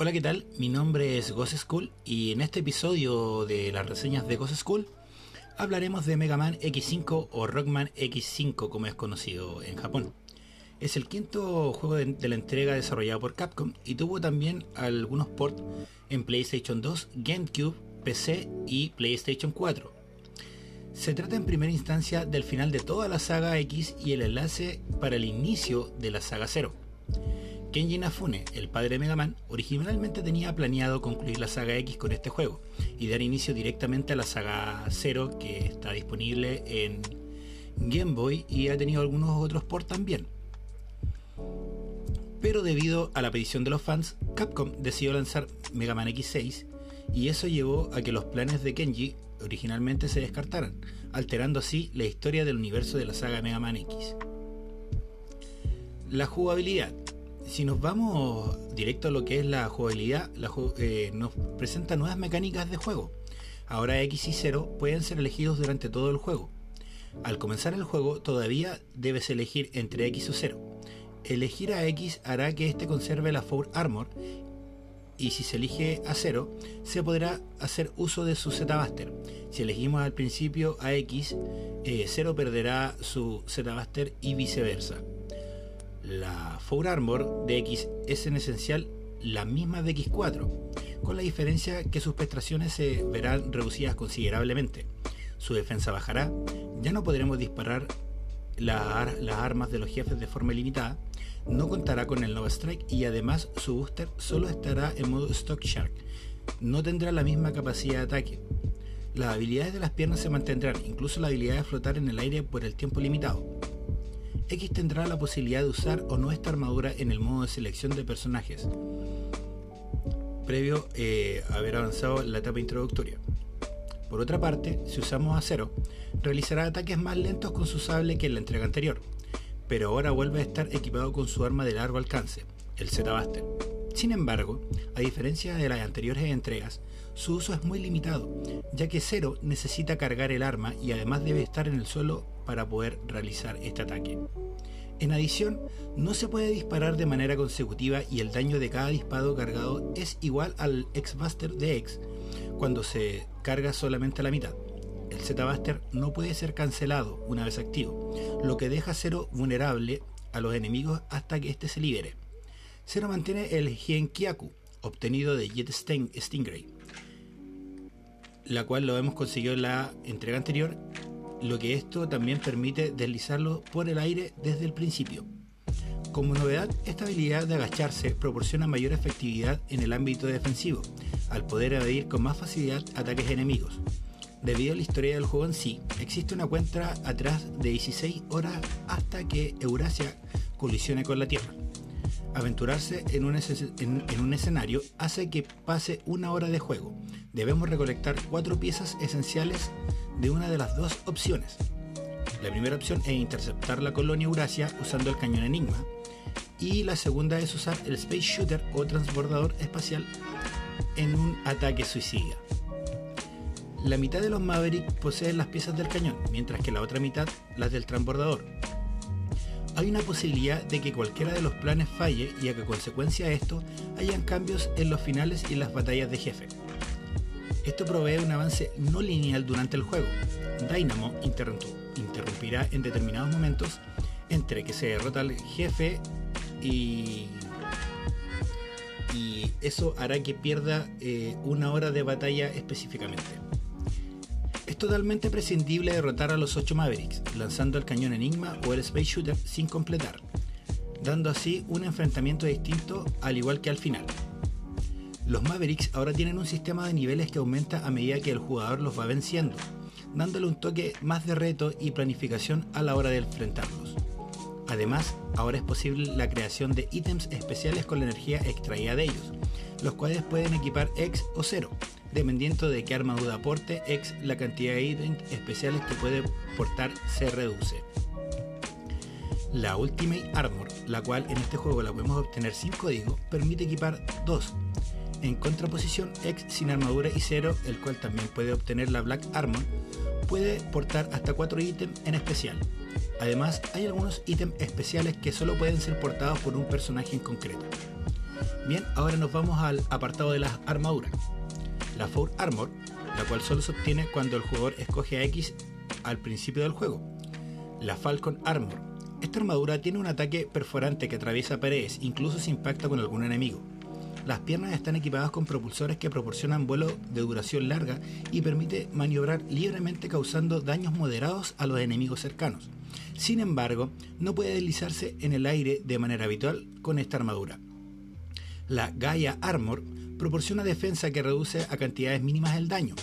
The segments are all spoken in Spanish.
Hola, ¿qué tal? Mi nombre es Ghost School y en este episodio de las reseñas de Ghost School hablaremos de Mega Man X5 o Rockman X5 como es conocido en Japón. Es el quinto juego de, de, la entrega desarrollado por Capcom y tuvo también algunos ports en PlayStation 2, GameCube, PC y PlayStation 4. Se trata en primera instancia del final de toda la saga X y el enlace para el inicio de la saga 0. Kenji Inafune, el padre de Mega Man, originalmente tenía planeado concluir la saga X con este juego y dar inicio directamente a la saga 0 que está disponible en Game Boy y ha tenido algunos otros ports también. Pero debido a la petición de los fans, Capcom decidió lanzar Mega Man X6 y eso llevó a que los planes de Kenji originalmente se descartaran, alterando así la historia del universo de la saga Mega Man X. La jugabilidad si nos vamos directo a lo que es la jugabilidad, la, eh, nos presenta nuevas mecánicas de juego. Ahora X y 0 pueden ser elegidos durante todo el juego. Al comenzar el juego todavía debes elegir entre X o 0. Elegir a X hará que éste conserve la Four Armor y si se elige a 0 se podrá hacer uso de su Z-Buster. Si elegimos al principio a X, 0 eh, perderá su Z-Buster y viceversa. La Four Armor de X es en esencial la misma de X4, con la diferencia que sus prestaciones se verán reducidas considerablemente. Su defensa bajará, ya no podremos disparar la, las armas de los jefes de forma ilimitada, no contará con el Nova Strike y además su booster solo estará en modo Stock Shark, no tendrá la misma capacidad de ataque. Las habilidades de las piernas se mantendrán, incluso la habilidad de flotar en el aire por el tiempo limitado. X tendrá la posibilidad de usar o no esta armadura en el modo de selección de personajes, previo eh, haber avanzado la etapa introductoria. Por otra parte, si usamos a cero, realizará ataques más lentos con su sable que en la entrega anterior, pero ahora vuelve a estar equipado con su arma de largo alcance, el Z-Buster. Sin embargo, a diferencia de las anteriores entregas, su uso es muy limitado, ya que Zero necesita cargar el arma y además debe estar en el suelo para poder realizar este ataque. En adición, no se puede disparar de manera consecutiva y el daño de cada disparo cargado es igual al X-Buster de X cuando se carga solamente a la mitad. El Z-Buster no puede ser cancelado una vez activo, lo que deja Zero vulnerable a los enemigos hasta que éste se libere. Zero mantiene el Kyaku, obtenido de Jet Stingray, la cual lo hemos conseguido en la entrega anterior, lo que esto también permite deslizarlo por el aire desde el principio. Como novedad, esta habilidad de agacharse proporciona mayor efectividad en el ámbito defensivo, al poder evadir con más facilidad ataques enemigos. Debido a la historia del juego en sí, existe una cuenta atrás de 16 horas hasta que Eurasia colisione con la Tierra. Aventurarse en un, en un escenario hace que pase una hora de juego, debemos recolectar cuatro piezas esenciales de una de las dos opciones. La primera opción es interceptar la colonia Eurasia usando el cañón Enigma y la segunda es usar el Space Shooter o transbordador espacial en un ataque suicida. La mitad de los Maverick poseen las piezas del cañón, mientras que la otra mitad las del transbordador. Hay una posibilidad de que cualquiera de los planes falle y a que consecuencia de esto hayan cambios en los finales y las batallas de jefe. Esto provee un avance no lineal durante el juego. Dynamo interrumpirá en determinados momentos entre que se derrota al jefe y, y eso hará que pierda eh, una hora de batalla específicamente. Es totalmente prescindible derrotar a los 8 Mavericks, lanzando el cañón Enigma o el Space Shooter sin completar, dando así un enfrentamiento distinto al igual que al final. Los Mavericks ahora tienen un sistema de niveles que aumenta a medida que el jugador los va venciendo, dándole un toque más de reto y planificación a la hora de enfrentarlos. Además, ahora es posible la creación de ítems especiales con la energía extraída de ellos, los cuales pueden equipar X o 0, dependiendo de qué armadura aporte X, la cantidad de ítems especiales que puede portar se reduce. La Ultimate Armor, la cual en este juego la podemos obtener sin código, permite equipar dos en contraposición, X sin armadura y 0, el cual también puede obtener la Black Armor, puede portar hasta 4 ítems en especial. Además, hay algunos ítems especiales que solo pueden ser portados por un personaje en concreto. Bien, ahora nos vamos al apartado de las armaduras. La Four Armor, la cual solo se obtiene cuando el jugador escoge a X al principio del juego. La Falcon Armor. Esta armadura tiene un ataque perforante que atraviesa paredes, incluso se impacta con algún enemigo. Las piernas están equipadas con propulsores que proporcionan vuelo de duración larga y permite maniobrar libremente causando daños moderados a los enemigos cercanos. Sin embargo, no puede deslizarse en el aire de manera habitual con esta armadura. La Gaia Armor proporciona defensa que reduce a cantidades mínimas el daño.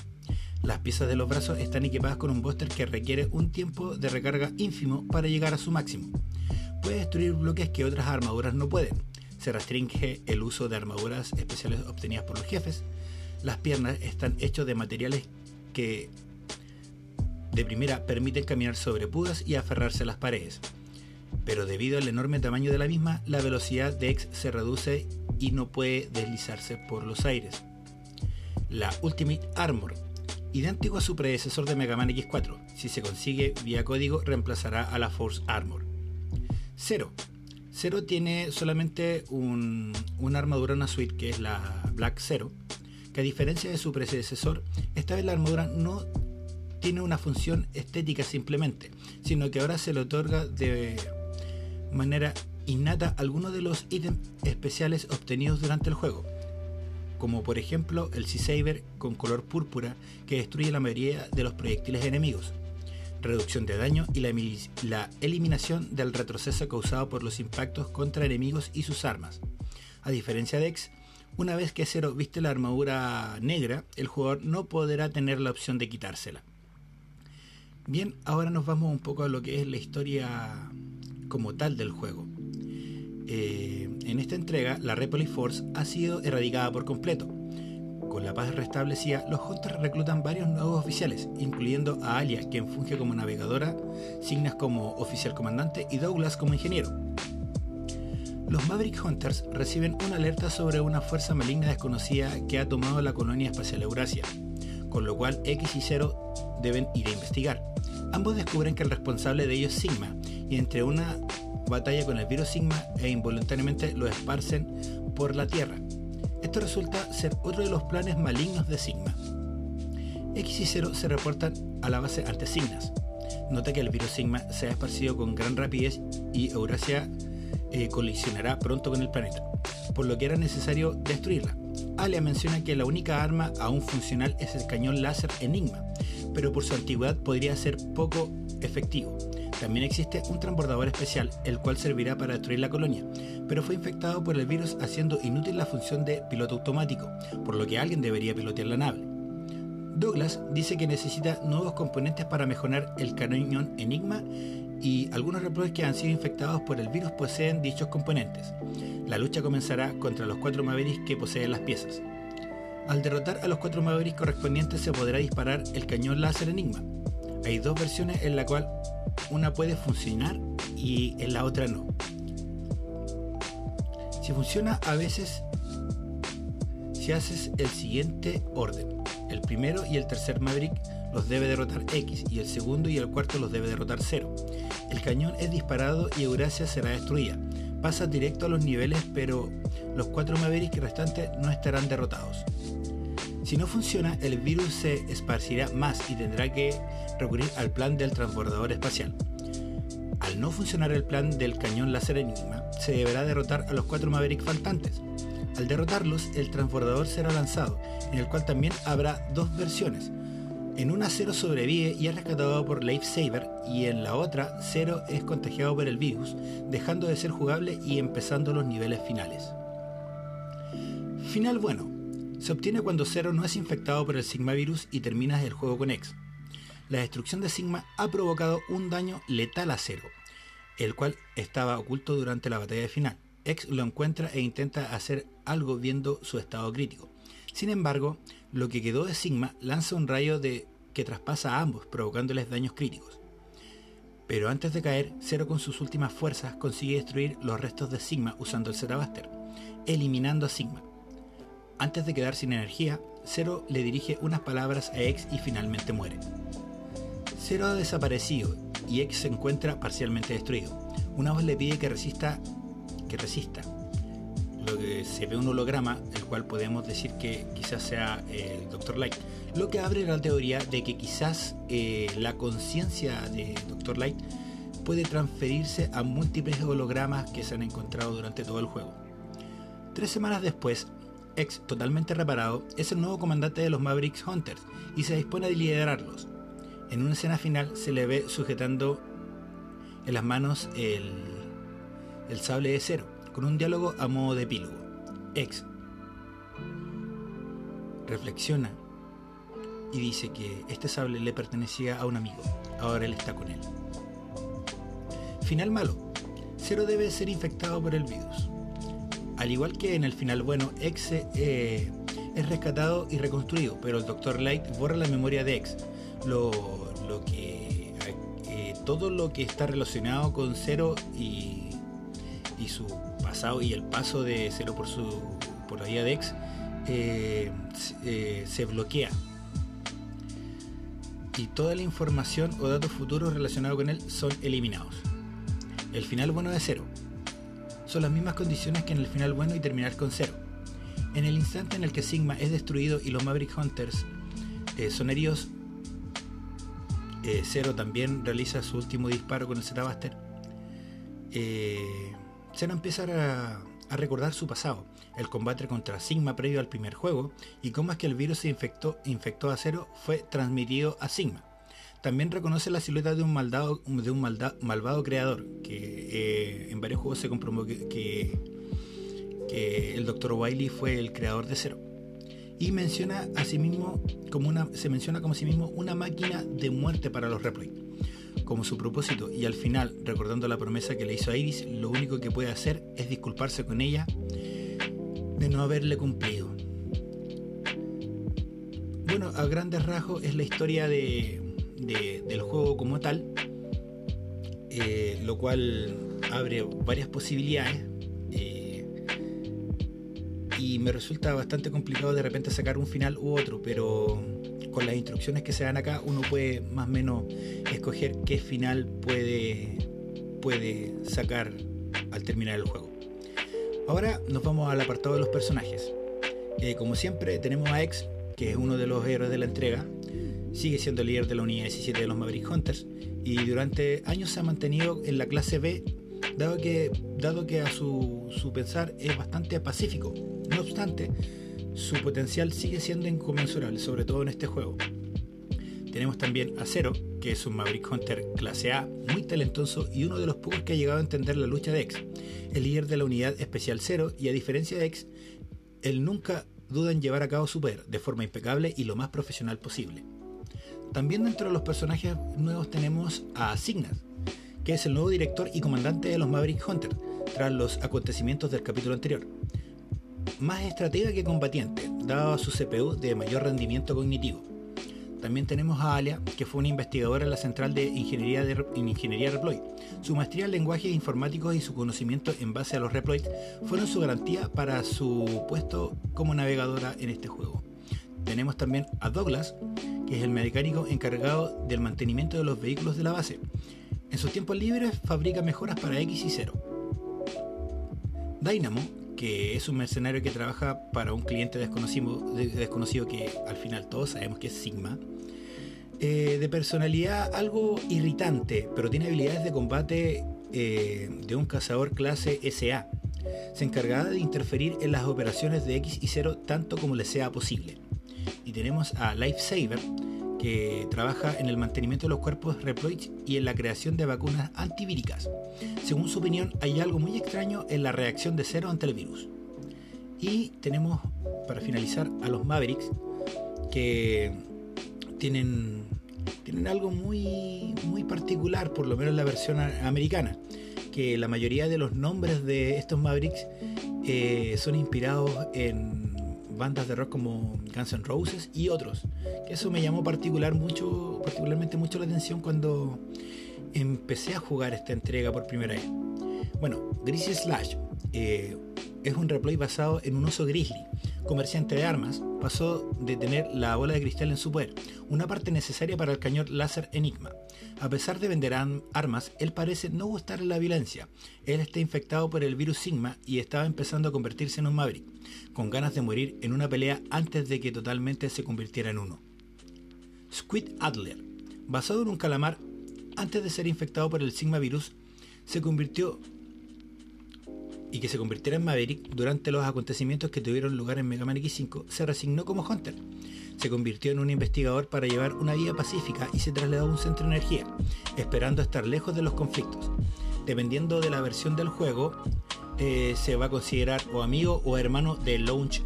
Las piezas de los brazos están equipadas con un booster que requiere un tiempo de recarga ínfimo para llegar a su máximo. Puede destruir bloques que otras armaduras no pueden. Se restringe el uso de armaduras especiales obtenidas por los jefes. Las piernas están hechas de materiales que de primera permiten caminar sobre pudas y aferrarse a las paredes. Pero debido al enorme tamaño de la misma, la velocidad de X se reduce y no puede deslizarse por los aires. La Ultimate Armor, idéntico a su predecesor de Mega Man X4, si se consigue vía código reemplazará a la Force Armor. Zero tiene solamente un, una armadura, una suite que es la Black Zero, que a diferencia de su predecesor, esta vez la armadura no tiene una función estética simplemente, sino que ahora se le otorga de manera innata algunos de los ítems especiales obtenidos durante el juego, como por ejemplo el Sea-Saber con color púrpura que destruye la mayoría de los proyectiles enemigos, reducción de daño y la, eliminación del retroceso causado por los impactos contra enemigos y sus armas. A diferencia de X, una vez que Zero viste la armadura negra, el jugador no podrá tener la opción de quitársela. Bien, ahora nos vamos un poco a lo que es la historia como tal del juego. Eh, en esta entrega, la Repoly Force ha sido erradicada por completo. Con la paz restablecida, los Hunters reclutan varios nuevos oficiales, incluyendo a Alia, quien funge como navegadora, Signas como oficial comandante y Douglas como ingeniero. Los Maverick Hunters reciben una alerta sobre una fuerza maligna desconocida que ha tomado la colonia espacial Eurasia, con lo cual X y Zero deben ir a investigar. Ambos descubren que el responsable de ellos es Sigma, y entre una batalla con el virus Sigma e involuntariamente lo esparcen por la Tierra. Esto resulta ser otro de los planes malignos de Sigma. X y Zero se reportan a la base ante Signas. Nota que el virus Sigma se ha esparcido con gran rapidez y Eurasia eh, colisionará pronto con el planeta, por lo que era necesario destruirla. Alia menciona que la única arma aún funcional es el cañón láser Enigma, pero por su antigüedad podría ser poco efectivo. También existe un transbordador especial, el cual servirá para destruir la colonia, pero fue infectado por el virus haciendo inútil la función de piloto automático, por lo que alguien debería pilotear la nave. Douglas dice que necesita nuevos componentes para mejorar el cañón Enigma y algunos reproches que han sido infectados por el virus poseen dichos componentes. La lucha comenzará contra los cuatro Mavericks que poseen las piezas. Al derrotar a los cuatro Mavericks correspondientes se podrá disparar el cañón láser Enigma. Hay dos versiones en la cual una puede funcionar y en la otra no. Si funciona a veces si haces el siguiente orden. El primero y el tercer Maverick los debe derrotar X y el segundo y el cuarto los debe derrotar 0. El cañón es disparado y Eurasia será destruida. Pasa directo a los niveles pero los cuatro Mavericks restantes no estarán derrotados. Si no funciona, el virus se esparcirá más y tendrá que recurrir al plan del transbordador espacial. Al no funcionar el plan del cañón láser Enigma, se deberá derrotar a los cuatro Maverick faltantes. Al derrotarlos, el transbordador será lanzado, en el cual también habrá dos versiones. En una Zero sobrevive y es rescatado por Saber y en la otra Zero es contagiado por el virus, dejando de ser jugable y empezando los niveles finales. Final bueno. Se obtiene cuando Zero no es infectado por el Sigma virus y terminas el juego con X la destrucción de Sigma ha provocado un daño letal a Zero, el cual estaba oculto durante la batalla final. X lo encuentra e intenta hacer algo viendo su estado crítico. Sin embargo, lo que quedó de Sigma lanza un rayo de que traspasa a ambos, provocándoles daños críticos. Pero antes de caer, Zero con sus últimas fuerzas consigue destruir los restos de Sigma usando el Zerabaster, eliminando a Sigma. Antes de quedar sin energía, Zero le dirige unas palabras a X y finalmente muere. Zero ha desaparecido y X se encuentra parcialmente destruido. Una voz le pide que resista, que resista. lo que se ve un holograma, el cual podemos decir que quizás sea eh, el Dr. Light. Lo que abre la teoría de que quizás eh, la conciencia de Dr. Light puede transferirse a múltiples hologramas que se han encontrado durante todo el juego. Tres semanas después, X, totalmente reparado, es el nuevo comandante de los Mavericks Hunters y se dispone a liderarlos. En una escena final se le ve sujetando en las manos el, el sable de cero, con un diálogo a modo de epílogo. X reflexiona y dice que este sable le pertenecía a un amigo, ahora él está con él. Final malo. Cero debe ser infectado por el virus. Al igual que en el final bueno, X eh, es rescatado y reconstruido, pero el Dr. Light borra la memoria de X. Lo, que eh, todo lo que está relacionado con Cero y, su pasado y el paso de Cero por su por la vida de X eh, se bloquea y toda la información o datos futuros relacionados con él son eliminados. El final bueno de cero. Son las mismas condiciones que en el final bueno y terminar con cero. En el instante en el que Sigma es destruido y los Maverick Hunters eh, son heridos, eh, Zero también realiza su último disparo con el Z-Buster. Eh, Zero empieza a, a, recordar su pasado, el combate contra Sigma previo al primer juego y cómo es que el virus se infectó, infectó a Zero fue transmitido a Sigma también reconoce la silueta de un, maldado, de un malvado creador, que eh, en varios juegos se comprobó que, el Dr. Wiley fue el creador de Zero. Y menciona a sí mismo como una, se menciona como sí mismo una máquina de muerte para los Reploid, como su propósito. Y al final, recordando la promesa que le hizo a Iris, lo único que puede hacer es disculparse con ella de no haberle cumplido. Bueno, a grandes rasgos es la historia de, del juego como tal, eh, lo cual abre varias posibilidades eh, y me resulta bastante complicado de repente sacar un final u otro, pero con las instrucciones que se dan acá uno puede más o menos escoger qué final puede, puede sacar al terminar el juego. Ahora nos vamos al apartado de los personajes. Eh, como siempre tenemos a X, que es uno de los héroes de la entrega, sigue siendo el líder de la unidad 17 de los Maverick Hunters y durante años se ha mantenido en la clase B dado que, dado que a su, su pensar es bastante pacífico. No obstante, su potencial sigue siendo inconmensurable, sobre todo en este juego. Tenemos también a Zero, que es un Maverick Hunter clase A, muy talentoso y uno de los pocos que ha llegado a entender la lucha de X, el líder de la unidad especial Zero, y a diferencia de X, él nunca duda en llevar a cabo su poder de forma impecable y lo más profesional posible. También dentro de los personajes nuevos tenemos a Signas, que es el nuevo director y comandante de los Maverick Hunters, tras los acontecimientos del capítulo anterior. Más estratega que combatiente, dado su CPU de mayor rendimiento cognitivo. También tenemos a Alia, que fue una investigadora en la Central de Ingeniería, de, Ingeniería Reploid. Su maestría en lenguajes informáticos y su conocimiento en base a los Reploid fueron su garantía para su puesto como navegadora en este juego. Tenemos también a Douglas, que es el mecánico encargado del mantenimiento de los vehículos de la base. En sus tiempos libres fabrica mejoras para X y Zero. Dynamo, que es un mercenario que trabaja para un cliente desconocido, desconocido que al final todos sabemos que es Sigma, eh, de personalidad algo irritante, pero tiene habilidades de combate eh, de un cazador clase SA. Se encargará de interferir en las operaciones de X y Zero tanto como le sea posible y tenemos a Lifesaver, que trabaja en el mantenimiento de los cuerpos Reploid y en la creación de vacunas antivíricas. Según su opinión, hay algo muy extraño en la reacción de cero ante el virus. Y tenemos, para finalizar, a los Mavericks, que tienen, tienen algo muy, muy particular, por lo menos en la versión americana, que la mayoría de los nombres de estos Mavericks eh, son inspirados en bandas de rock como Guns N' Roses y otros. Eso me llamó particular mucho, particularmente mucho la atención cuando empecé a jugar esta entrega por primera vez. Bueno, Greasy Slash eh, es un replay basado en un oso grizzly, comerciante de armas, pasó de tener la bola de cristal en su poder, una parte necesaria para el cañón láser Enigma. A pesar de vender armas, él parece no gustar la violencia. Él está infectado por el virus Sigma y estaba empezando a convertirse en un Maverick, con ganas de morir en una pelea antes de que totalmente se convirtiera en uno. Squid Adler, basado en un calamar, antes de ser infectado por el Sigma virus, se convirtió y que se convirtiera en Maverick durante los acontecimientos que tuvieron lugar en Mega Man X5, se resignó como Hunter. Se convirtió en un investigador para llevar una vida pacífica y se trasladó a un centro de energía, esperando estar lejos de los conflictos. Dependiendo de la versión del juego, eh, se va a considerar o amigo o hermano de Launch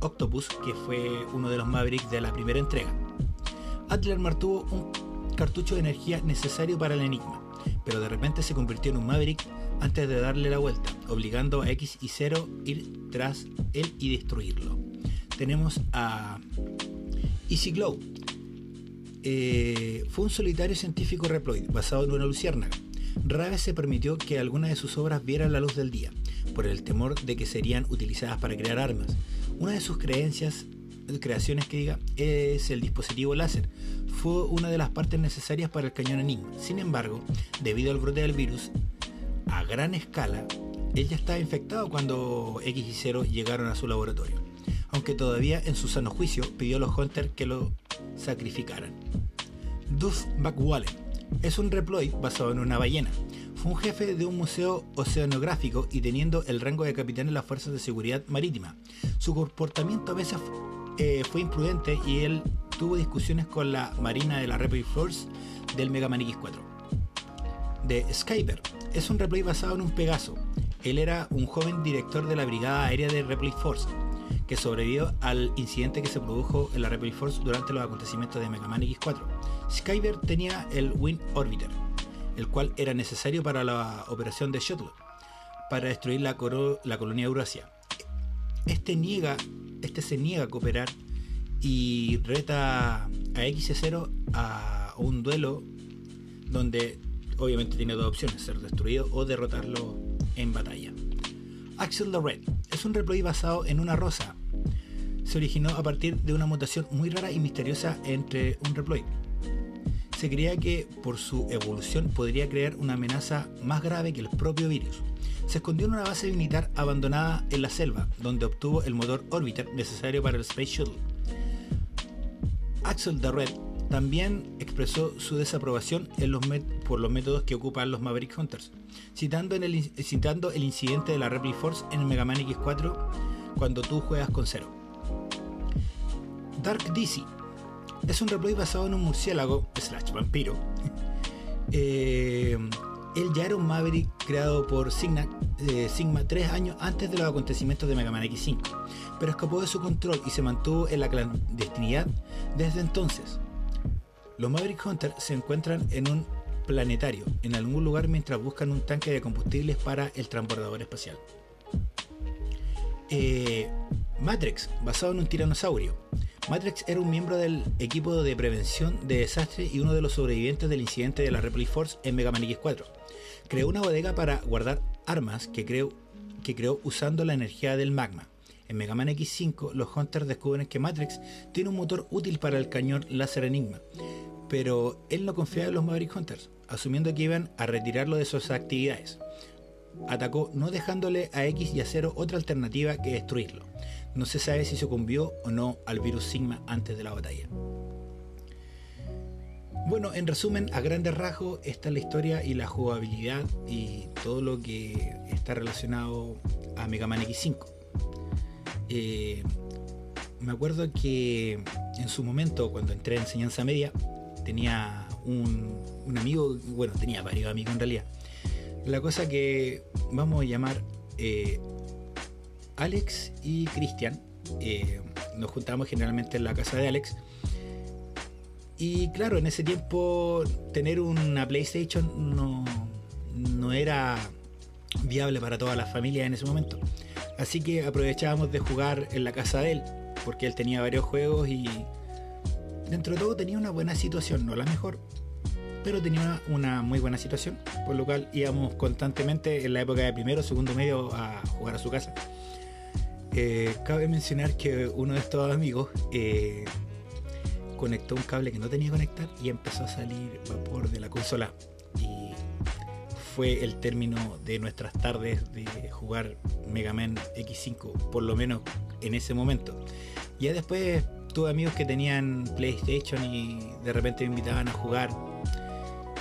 Octopus, que fue uno de los Mavericks de la primera entrega. Adler mantuvo un cartucho de energía necesario para el enigma, pero de repente se convirtió en un Maverick antes de darle la vuelta, obligando a X y 0 ir tras él y destruirlo. Tenemos a Easy Glow. Eh, fue un solitario científico reploid basado en una luciérnaga. Rara se permitió que alguna de sus obras vieran la luz del día, por el temor de que serían utilizadas para crear armas. Una de sus creencias, creaciones que diga, es el dispositivo láser. Fue una de las partes necesarias para el cañón Enigma. Sin embargo, debido al brote del virus, a gran escala, él ya estaba infectado cuando X y 0 llegaron a su laboratorio, aunque todavía en su sano juicio pidió a los Hunters que lo sacrificaran. Duff McWallen es un reploid basado en una ballena. Fue un jefe de un museo oceanográfico y teniendo el rango de capitán en las fuerzas de seguridad marítima. Su comportamiento a veces eh, fue imprudente y él tuvo discusiones con la marina de la Reploid Force del Mega Man X4. De Skyber es un replay basado en un Pegaso. Él era un joven director de la Brigada Aérea de Replay Force, que sobrevivió al incidente que se produjo en la Replay Force durante los acontecimientos de Mega Man X4. Skyber tenía el Wind Orbiter, el cual era necesario para la operación de Shuttle, para destruir la, la colonia Eurasia. Este, niega, este se niega a cooperar y reta a X0 a un duelo donde obviamente tiene dos opciones, ser destruido o derrotarlo en batalla. Axel the Red es un replay basado en una rosa. Se originó a partir de una mutación muy rara y misteriosa entre un reploid. Se creía que por su evolución podría crear una amenaza más grave que el propio virus. Se escondió en una base militar abandonada en la selva, donde obtuvo el motor Orbiter necesario para el Space Shuttle. Axel Red también expresó su desaprobación por los métodos que ocupan los Maverick Hunters, citando, el, incidente de la Replay Force en el Mega Man X4 cuando tú juegas con Zero. Dark DC es un replay basado en un murciélago slash vampiro. Eh, él ya era un Maverick creado por Sigma, eh, Sigma tres años antes de los acontecimientos de Mega Man X5, pero escapó de su control y se mantuvo en la clandestinidad desde entonces. Los Maverick Hunters se encuentran en un planetario, en algún lugar mientras buscan un tanque de combustibles para el transbordador espacial. Eh, Matrix, basado en un tiranosaurio. Matrix era un miembro del equipo de prevención de desastres y uno de los sobrevivientes del incidente de la Replay Force en Mega Man X4. Creó una bodega para guardar armas que creó, usando la energía del magma. En Mega Man X5, los Hunters descubren que Matrix tiene un motor útil para el cañón láser Enigma, pero él no confía en los Maverick Hunters, asumiendo que iban a retirarlo de sus actividades. Atacó no dejándole a X y a Zero otra alternativa que destruirlo. No se sabe si sucumbió o no al virus Sigma antes de la batalla. Bueno, en resumen, a grandes rasgos, esta es la historia y la jugabilidad y todo lo que está relacionado a Mega Man X5. Eh, me acuerdo que en su momento, cuando entré a enseñanza media, tenía un, amigo, bueno, tenía varios amigos en realidad. La cosa que vamos a llamar eh, Alex y Cristian. Eh, nos juntamos generalmente en la casa de Alex. Y claro, en ese tiempo tener una PlayStation no, no era viable para todas las familias en ese momento. Así que aprovechábamos de jugar en la casa de él, porque él tenía varios juegos y dentro de todo tenía una buena situación, no la mejor, pero tenía una muy buena situación, por lo cual íbamos constantemente en la época de primero segundo medio a jugar a su casa. Eh, cabe mencionar que uno de estos amigos eh, conectó un cable que no tenía que conectar y empezó a salir vapor de la consola. Y fue el término de nuestras tardes de jugar Mega Man X5, por lo menos en ese momento. Ya después tuve amigos que tenían PlayStation y de repente me invitaban a jugar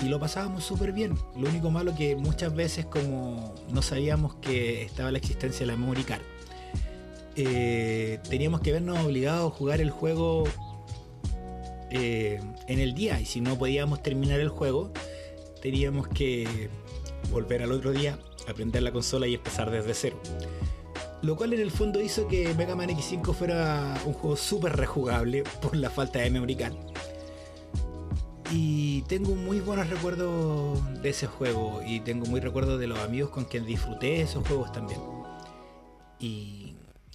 y lo pasábamos súper bien. Lo único malo que muchas veces como no sabíamos que estaba la existencia de la memory card, eh, teníamos que vernos obligados a jugar el juego eh, en el día y si no podíamos terminar el juego teníamos que volver al otro día, aprender la consola y empezar desde cero. Lo cual en el fondo hizo que Mega Man X5 fuera un juego súper rejugable por la falta de memory card. Y tengo muy buenos recuerdos de ese juego y tengo muy recuerdos de los amigos con quien disfruté esos juegos también. Y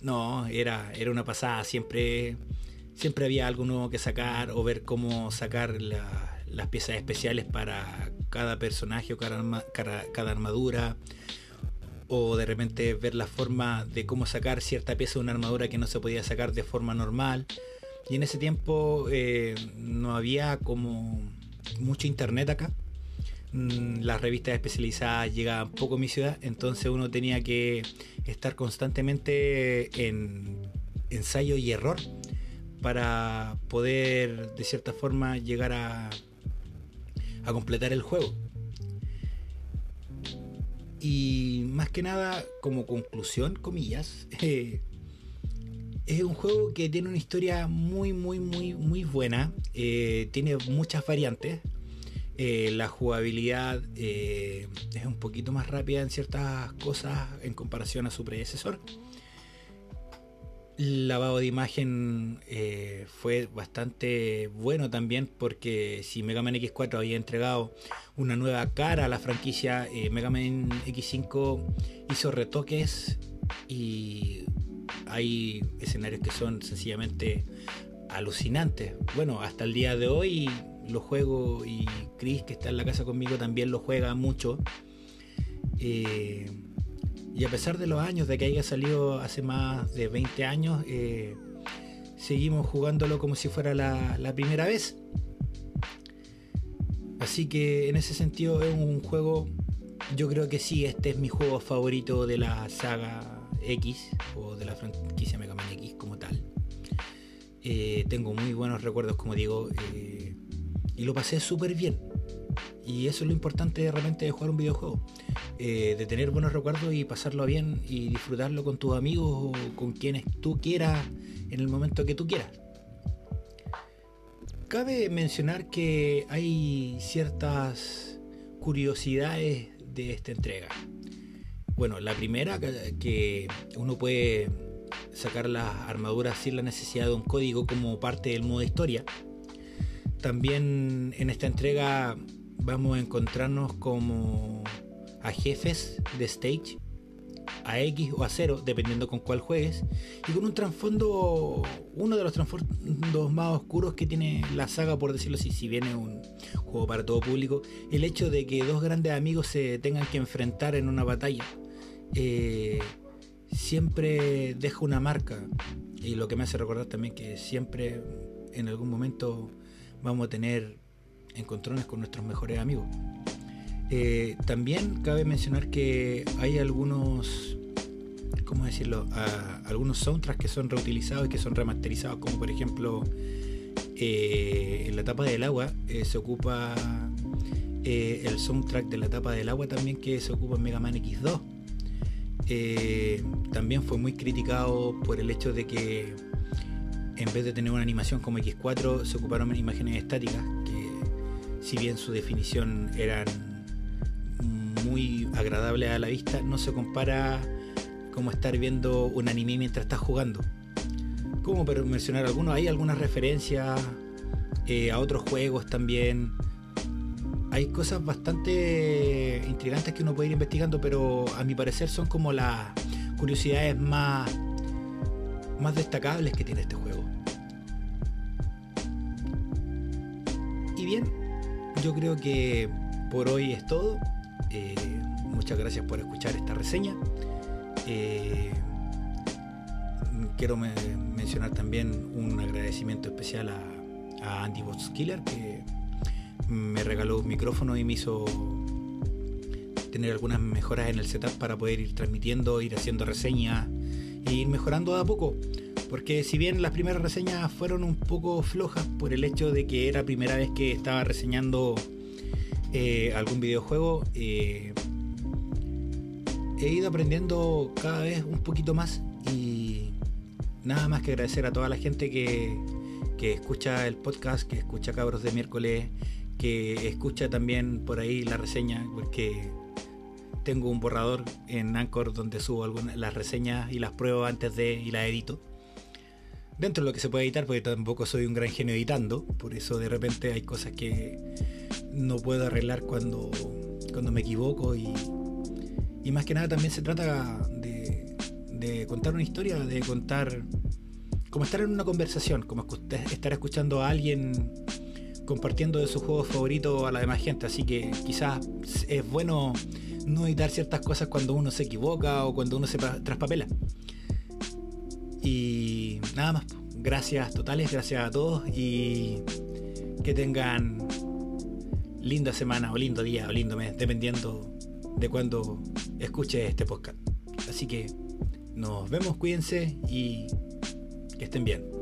no, era, era una pasada, siempre, siempre había algo nuevo que sacar o ver cómo sacar las piezas especiales para cada personaje o cada, cada armadura o de repente ver la forma de cómo sacar cierta pieza de una armadura que no se podía sacar de forma normal. Y en ese tiempo eh, no había como mucho internet acá. Mm, las revistas especializadas llegaban poco a mi ciudad, entonces uno tenía que estar constantemente en ensayo y error para poder de cierta forma llegar a, a completar el juego. Y más que nada, como conclusión, comillas, eh, es un juego que tiene una historia muy, muy, muy, muy buena. Eh, tiene muchas variantes. Eh, la jugabilidad es un poquito más rápida en ciertas cosas en comparación a su predecesor lavado de imagen eh, fue bastante bueno también porque si Mega Man X4 había entregado una nueva cara a la franquicia, eh, Mega Man X5 hizo retoques y hay escenarios que son sencillamente alucinantes. Bueno, hasta el día de hoy lo juego y Chris que está en la casa conmigo también lo juega mucho. Eh, y a pesar de los años, de que haya salido hace más de 20 años, eh, seguimos jugándolo como si fuera la, primera vez. Así que en ese sentido es un juego, yo creo que sí, este es mi juego favorito de la saga X o de la franquicia Mega Man X como tal. Eh, tengo muy buenos recuerdos, como digo, y lo pasé súper bien. Y eso es lo importante de repente de jugar un videojuego. Eh, de tener buenos recuerdos y pasarlo bien y disfrutarlo con tus amigos o con quienes tú quieras en el momento que tú quieras. Cabe mencionar que hay ciertas curiosidades de esta entrega. Bueno, la primera que uno puede sacar las armaduras sin la necesidad de un código como parte del modo historia. También en esta entrega vamos a encontrarnos como a jefes de stage, a X o a 0, dependiendo con cuál juegues, y con un trasfondo, uno de los trasfondos más oscuros que tiene la saga, por decirlo así, si viene un juego para todo público, el hecho de que dos grandes amigos se tengan que enfrentar en una batalla. Eh, siempre deja una marca y lo que me hace recordar también que siempre en algún momento vamos a tener encontrones con nuestros mejores amigos. Eh, también cabe mencionar que hay algunos, ¿cómo decirlo? algunos soundtracks que son reutilizados y que son remasterizados, como por ejemplo eh, en la tapa del agua eh, se ocupa el soundtrack de la tapa del agua también que se ocupa en Mega Man X2. también fue muy criticado por el hecho de que en vez de tener una animación como X4 se ocuparon imágenes estáticas si bien su definición eran muy agradables a la vista, no se compara como estar viendo un anime mientras estás jugando. Como para mencionar algunos, hay algunas referencias eh, a otros juegos también. Hay cosas bastante intrigantes que uno puede ir investigando, pero a mi parecer son como las curiosidades más, más destacables que tiene este juego. Bien, yo creo que por hoy es todo. Eh, muchas gracias por escuchar esta reseña. Eh, quiero mencionar también un agradecimiento especial a, a Andy Killer que me regaló un micrófono y me hizo tener algunas mejoras en el setup para poder ir transmitiendo, ir haciendo reseñas e ir mejorando a poco. Porque si bien las primeras reseñas fueron un poco flojas por el hecho de que era primera vez que estaba reseñando eh, algún videojuego, eh, he ido aprendiendo cada vez un poquito más y nada más que agradecer a toda la gente que, que escucha el podcast, que escucha Cabros de miércoles, que escucha también por ahí la reseña, porque tengo un borrador en Anchor donde subo las reseñas y las pruebo antes de y las edito. Dentro de lo que se puede editar, porque tampoco soy un gran genio editando, por eso de repente hay cosas que no puedo arreglar cuando, cuando me equivoco y, y más que nada también se trata de, de contar una historia, de contar como estar en una conversación, como estar escuchando a alguien compartiendo de sus juegos favoritos a la demás gente. Así que quizás es bueno no editar ciertas cosas cuando uno se equivoca o cuando uno se traspapela. Y nada más. Gracias totales, gracias a todos y que tengan linda semana o lindo día o lindo mes, dependiendo de cuando escuche este podcast. Así que nos vemos, cuídense y que estén bien.